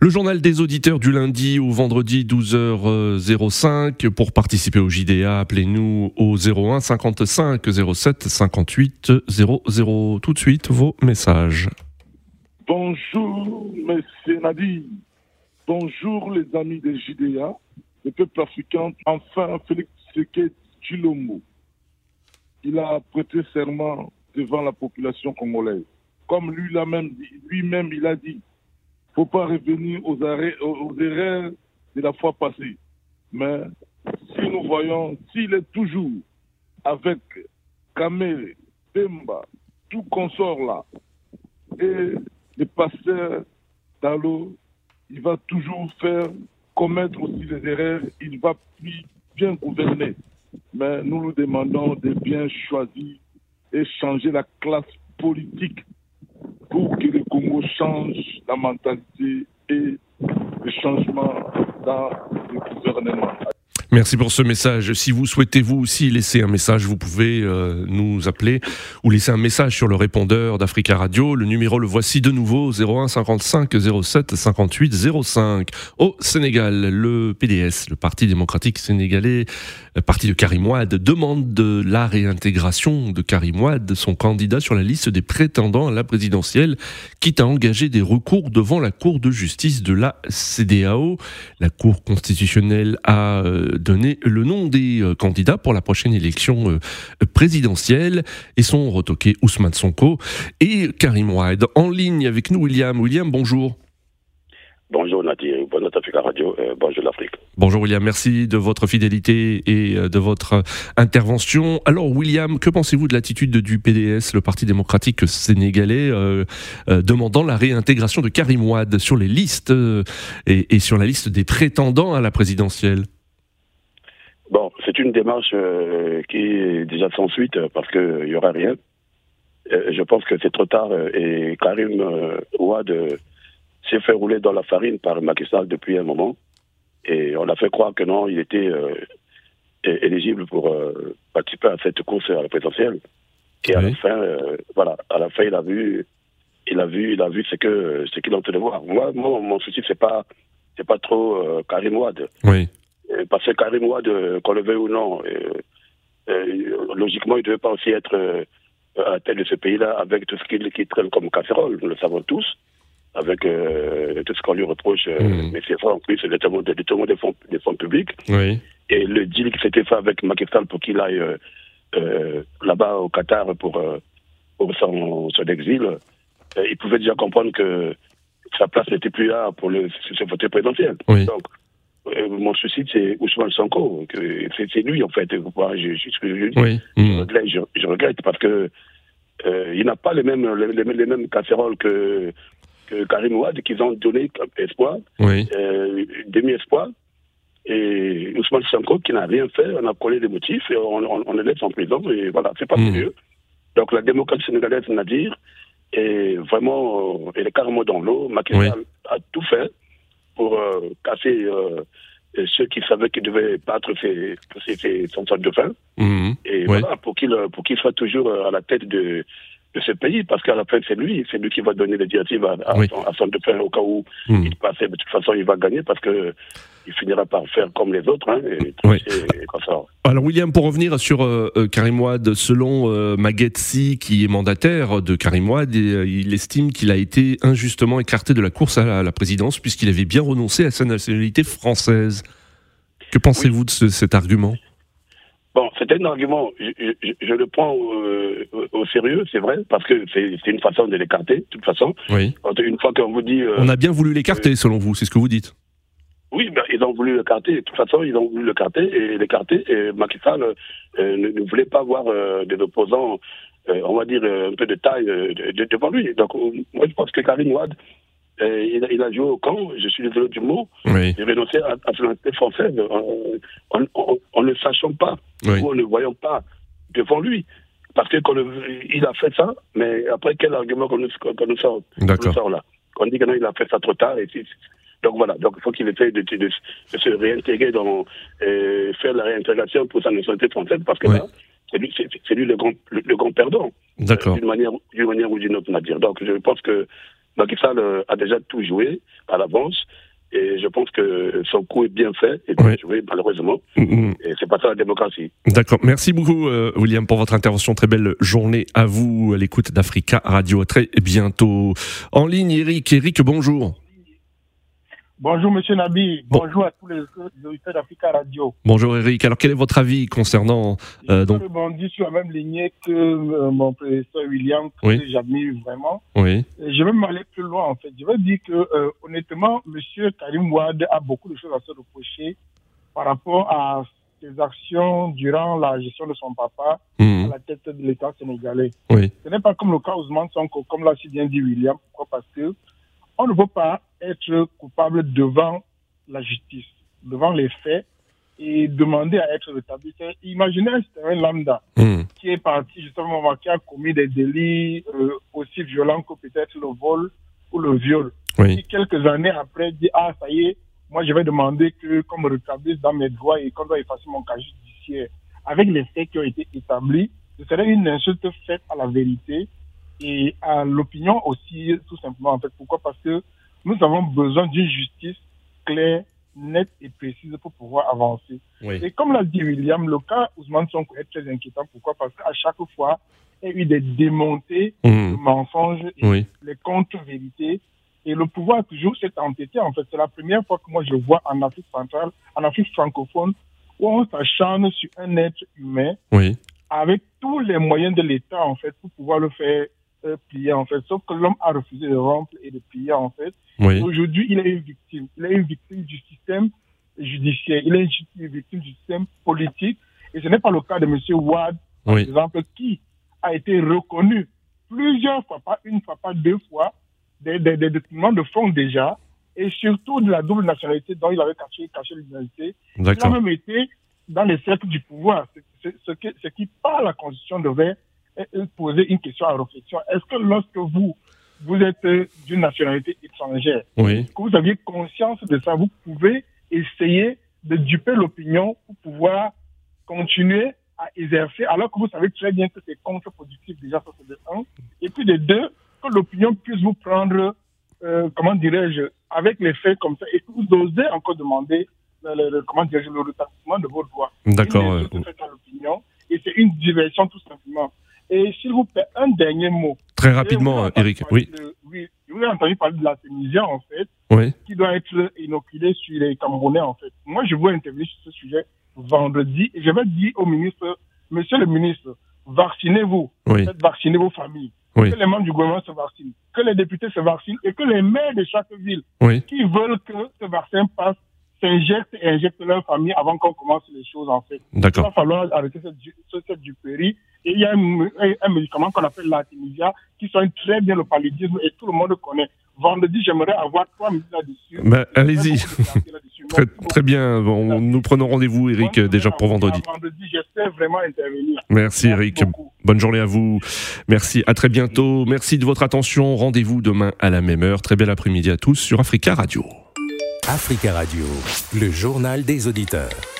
Le journal des auditeurs du lundi au vendredi 12h05. Pour participer au JDA, appelez-nous au 01 55 07 58 00. Tout de suite, vos messages. Bonjour, monsieur Nadi. Bonjour, les amis des JDA, le peuple africain. Enfin, Félix Tshisekedi Chilombo. Il a prêté serment devant la population congolaise. Comme lui-même lui-même, il a dit faut pas revenir aux, aux erreurs de la fois passée. Mais si nous voyons, s'il est toujours avec Kamere, Pemba, tout consort là, et les pasteurs d'Allo, il va toujours faire commettre aussi des erreurs, il va plus bien gouverner. Mais nous nous demandons de bien choisir et changer la classe politique pour que le Congo change la mentalité et le changement dans le gouvernement. Merci pour ce message. Si vous souhaitez vous aussi laisser un message, vous pouvez euh, nous appeler ou laisser un message sur le répondeur d'Africa Radio. Le numéro le voici de nouveau 01 55 07 58 05. Au Sénégal, le PDS, le Parti démocratique sénégalais, le parti de Karim Ouad, demande de la réintégration de Karim Ouad, son candidat sur la liste des prétendants à la présidentielle, quitte à engager des recours devant la Cour de justice de la CDAO. La Cour constitutionnelle a euh, donner le nom des euh, candidats pour la prochaine élection euh, présidentielle et sont retoqués Ousmane Sonko et Karim Ouad. En ligne avec nous, William. William, bonjour. Bonjour Nadir, bonjour Africa Radio, euh, bonjour l'Afrique. Bonjour William, merci de votre fidélité et de votre intervention. Alors William, que pensez-vous de l'attitude du PDS, le Parti démocratique sénégalais, demandant la réintégration de Karim Ouad sur les listes et sur la liste des prétendants à la présidentielle? Bon, c'est une démarche euh, qui est déjà sans suite euh, parce qu'il n'y aura rien. Euh, je pense que c'est trop tard et Karim Ouad s'est fait rouler dans la farine par Macky Sall depuis un moment et on a fait croire que non, il était éligible pour participer à cette course à la présidentielle. Et à la fin, voilà, à la fin, il a vu, il a vu, il a vu ce que ce qu'il entendait voir. Moi, mon souci c'est pas, c'est pas trop Karim Ouad. Oui. Euh, parce que Karim Ouad, qu'on le veuille ou non, euh, euh, logiquement, il ne devait pas aussi être à la tête de ce pays-là avec tout ce qu'il traîne comme casserole, nous le savons tous, avec tout ce qu'on lui reproche. Hmm. Mais c'est vrai en plus, détournement des, des, fonds, des fonds publics. Oui. Et le deal qui s'était fait avec Macky Sall pour qu'il aille là-bas au Qatar pour, pour son, son, exil, il pouvait déjà comprendre que sa place n'était plus là pour le, ce fauteuil présidentiel. Oui. Donc, euh, mon souci, c'est Ousmane Sanko. C'est lui, en fait. Je, je, je, regrette parce que euh, il n'a pas les mêmes, les, les, mêmes casseroles que, que Karim Ouad, qu'ils ont donné comme espoir, euh, demi-espoir. Et Ousmane Sanko, qui n'a rien fait, on a collé des motifs et on, on, le laisse en prison. Et voilà, c'est pas mmh. mieux. Donc la démocratie sénégalaise, Nadir, est vraiment, elle est carrément dans l'eau. Macky a tout fait euh, casser euh, ceux qui savaient qu'ils devaient battre ses, ses, son de faim. Mhm. Et voilà, pour qu'il pour qu'il soit toujours à la tête de, de ce pays, parce qu'à la fin, c'est lui, c'est lui qui va donner les directives à, à, son, faim au cas où mhm. il passe. De toute façon, il va gagner parce que il finira par faire comme les autres. Hein, Alors William, pour revenir sur euh, euh, Karim Ouad, selon euh, qui est mandataire de Karim Ouad, il estime qu'il a été injustement écarté de la course à la, présidence puisqu'il avait bien renoncé à sa nationalité française. Que pensez-vous de cet argument? Bon, c'est un argument, je, le prends au, sérieux, c'est vrai, parce que c'est une façon de l'écarter, de toute façon. Oui. Une fois qu'on vous dit... On a bien voulu l'écarter, selon vous, c'est ce que vous dites oui, ben, ils ont voulu le carter. De toute façon, ils ont voulu le carter et l'écarter. Et Macky Sall euh, ne, voulait pas voir euh, des opposants, euh, on va dire, un peu de taille devant lui. Donc, moi, je pense que Karim Ouad, il, a joué au camp, je suis désolé du mot, oui. il renonçait à, à son française en, ne sachant pas, ou en ne voyant pas devant lui. Parce qu'il a fait ça, mais après, quel argument qu'on nous, nous, sort, là? On dit qu'il a fait ça trop tard, et donc voilà, donc il faut qu'il essaye de, de, se réintégrer dans, euh, faire la réintégration pour sa nationalité française, parce que là, c'est lui, lui, le, grand, le, grand perdant. D'accord. d'une manière, manière ou d'une autre, on va dire. Donc je pense que Macky Sall a déjà tout joué à l'avance. Et je pense que son coup est bien fait et bien joué, malheureusement. Mm, mm. Et c'est pas ça la démocratie. D'accord. Merci beaucoup, euh, William, pour votre intervention. Très belle journée à vous, à l'écoute d'Africa Radio. très bientôt. En ligne, Eric. Eric, bonjour. Bonjour Monsieur Nabi, bonjour à tous les auditeurs d'Africa Radio. Bonjour Eric, alors quel est votre avis concernant... Euh, donc... Je rebondis sur la même lignée que euh, mon professeur William, que j'admire vraiment. Oui. je vais m'aller plus loin en fait. Je vais dire que euh, honnêtement, Monsieur Karim Ouad a beaucoup de choses à se reprocher par rapport à ses actions durant la gestion de son papa mmh. à la tête de l'État sénégalais. Oui. Ce n'est pas comme le cas Ousmane Sonko, comme l'a si bien dit William. Pourquoi? Parce que on ne peut pas être coupable devant la justice, devant les faits et demander à être rétabli. Imaginez un lambda hmm. qui est parti justement, qui a commis des délits euh, aussi violents que peut-être le vol ou le viol. Et quelques années après dit ah ça y est, moi je vais demander que qu'on me rétablisse dans mes droits et qu'on doit effacer mon cas judiciaire. Avec les faits qui ont été établis, ce serait une insulte faite à la vérité et à l'opinion aussi, tout simplement. En fait, pourquoi? Parce que nous avons besoin d'une justice claire, nette et précise pour pouvoir avancer. Et comme l'a dit William, le cas Ousmane Sonko est très inquiétant. Pourquoi? Parce qu'à chaque fois, il y a eu des démontées mmh. de mensonges et les contre-vérités. Et le pouvoir toujours s'est entêté. En fait, c'est la première fois que moi je vois en Afrique centrale, en Afrique francophone, où on s'acharne sur un être humain avec tous les moyens de l'État, en fait, pour pouvoir le faire plier, en fait. Sauf que l'homme a refusé de rompre et de plier, en fait. Aujourd'hui, il est une victime. Il est une victime du système judiciaire. Il est une victime du système politique. Et ce n'est pas le cas de M. Wad, par exemple, qui a été reconnu plusieurs fois, pas une fois, pas deux fois, des, des, des documents de fond déjà, et surtout de la double nationalité dont il avait caché, caché l'identité. Il a même été dans les cercles du pouvoir, ce, ce, ce qui, par la Constitution, devait poser une question à réflexion. Est-ce que lorsque vous, vous êtes d'une nationalité étrangère, que vous aviez conscience de ça, vous pouvez essayer de duper l'opinion pour pouvoir continuer à exercer, alors que vous savez très bien que c'est contre-productif déjà, ça c'est de un. Et puis de deux, que l'opinion puisse vous prendre, euh, comment dirais-je, avec les faits comme ça, et que vous osez encore demander le, comment dirais-je, le rétablissement de vos droits. D'accord. Et c'est une diversion tout simplement. Et s'il vous plaît, un dernier mot. Très rapidement, Eric. Oui. oui. Vous avez entendu parler de la Tunisia, en fait, oui. qui doit être inoculée sur les Camerounais, en fait. Moi, je veux intervenir sur ce sujet vendredi et je vais dire au ministre, monsieur le ministre, vaccinez-vous. Oui. Vaccinez vos familles. Que les membres du gouvernement se vaccinent. Que les députés se vaccinent et que les maires de chaque ville qui veulent que ce vaccin passe s'injectent et injectent leur famille avant qu'on commence les choses, en fait. Il va falloir arrêter cette, cette duperie et il y a un, médicament qu'on appelle l'artémisia qui soigne très bien le paludisme et tout le monde connaît. Vendredi, j'aimerais avoir trois minutes là-dessus. Ben, allez-y. très, très, bien. Bon, nous prenons rendez-vous, Eric, déjà pour vendredi. Vendredi, j'espère vraiment intervenir. Merci, Eric. Bonne journée à vous. Merci. À très bientôt. Merci de votre attention. Rendez-vous demain à la même heure. Très bel après-midi à tous sur Africa Radio. Africa Radio, le journal des auditeurs.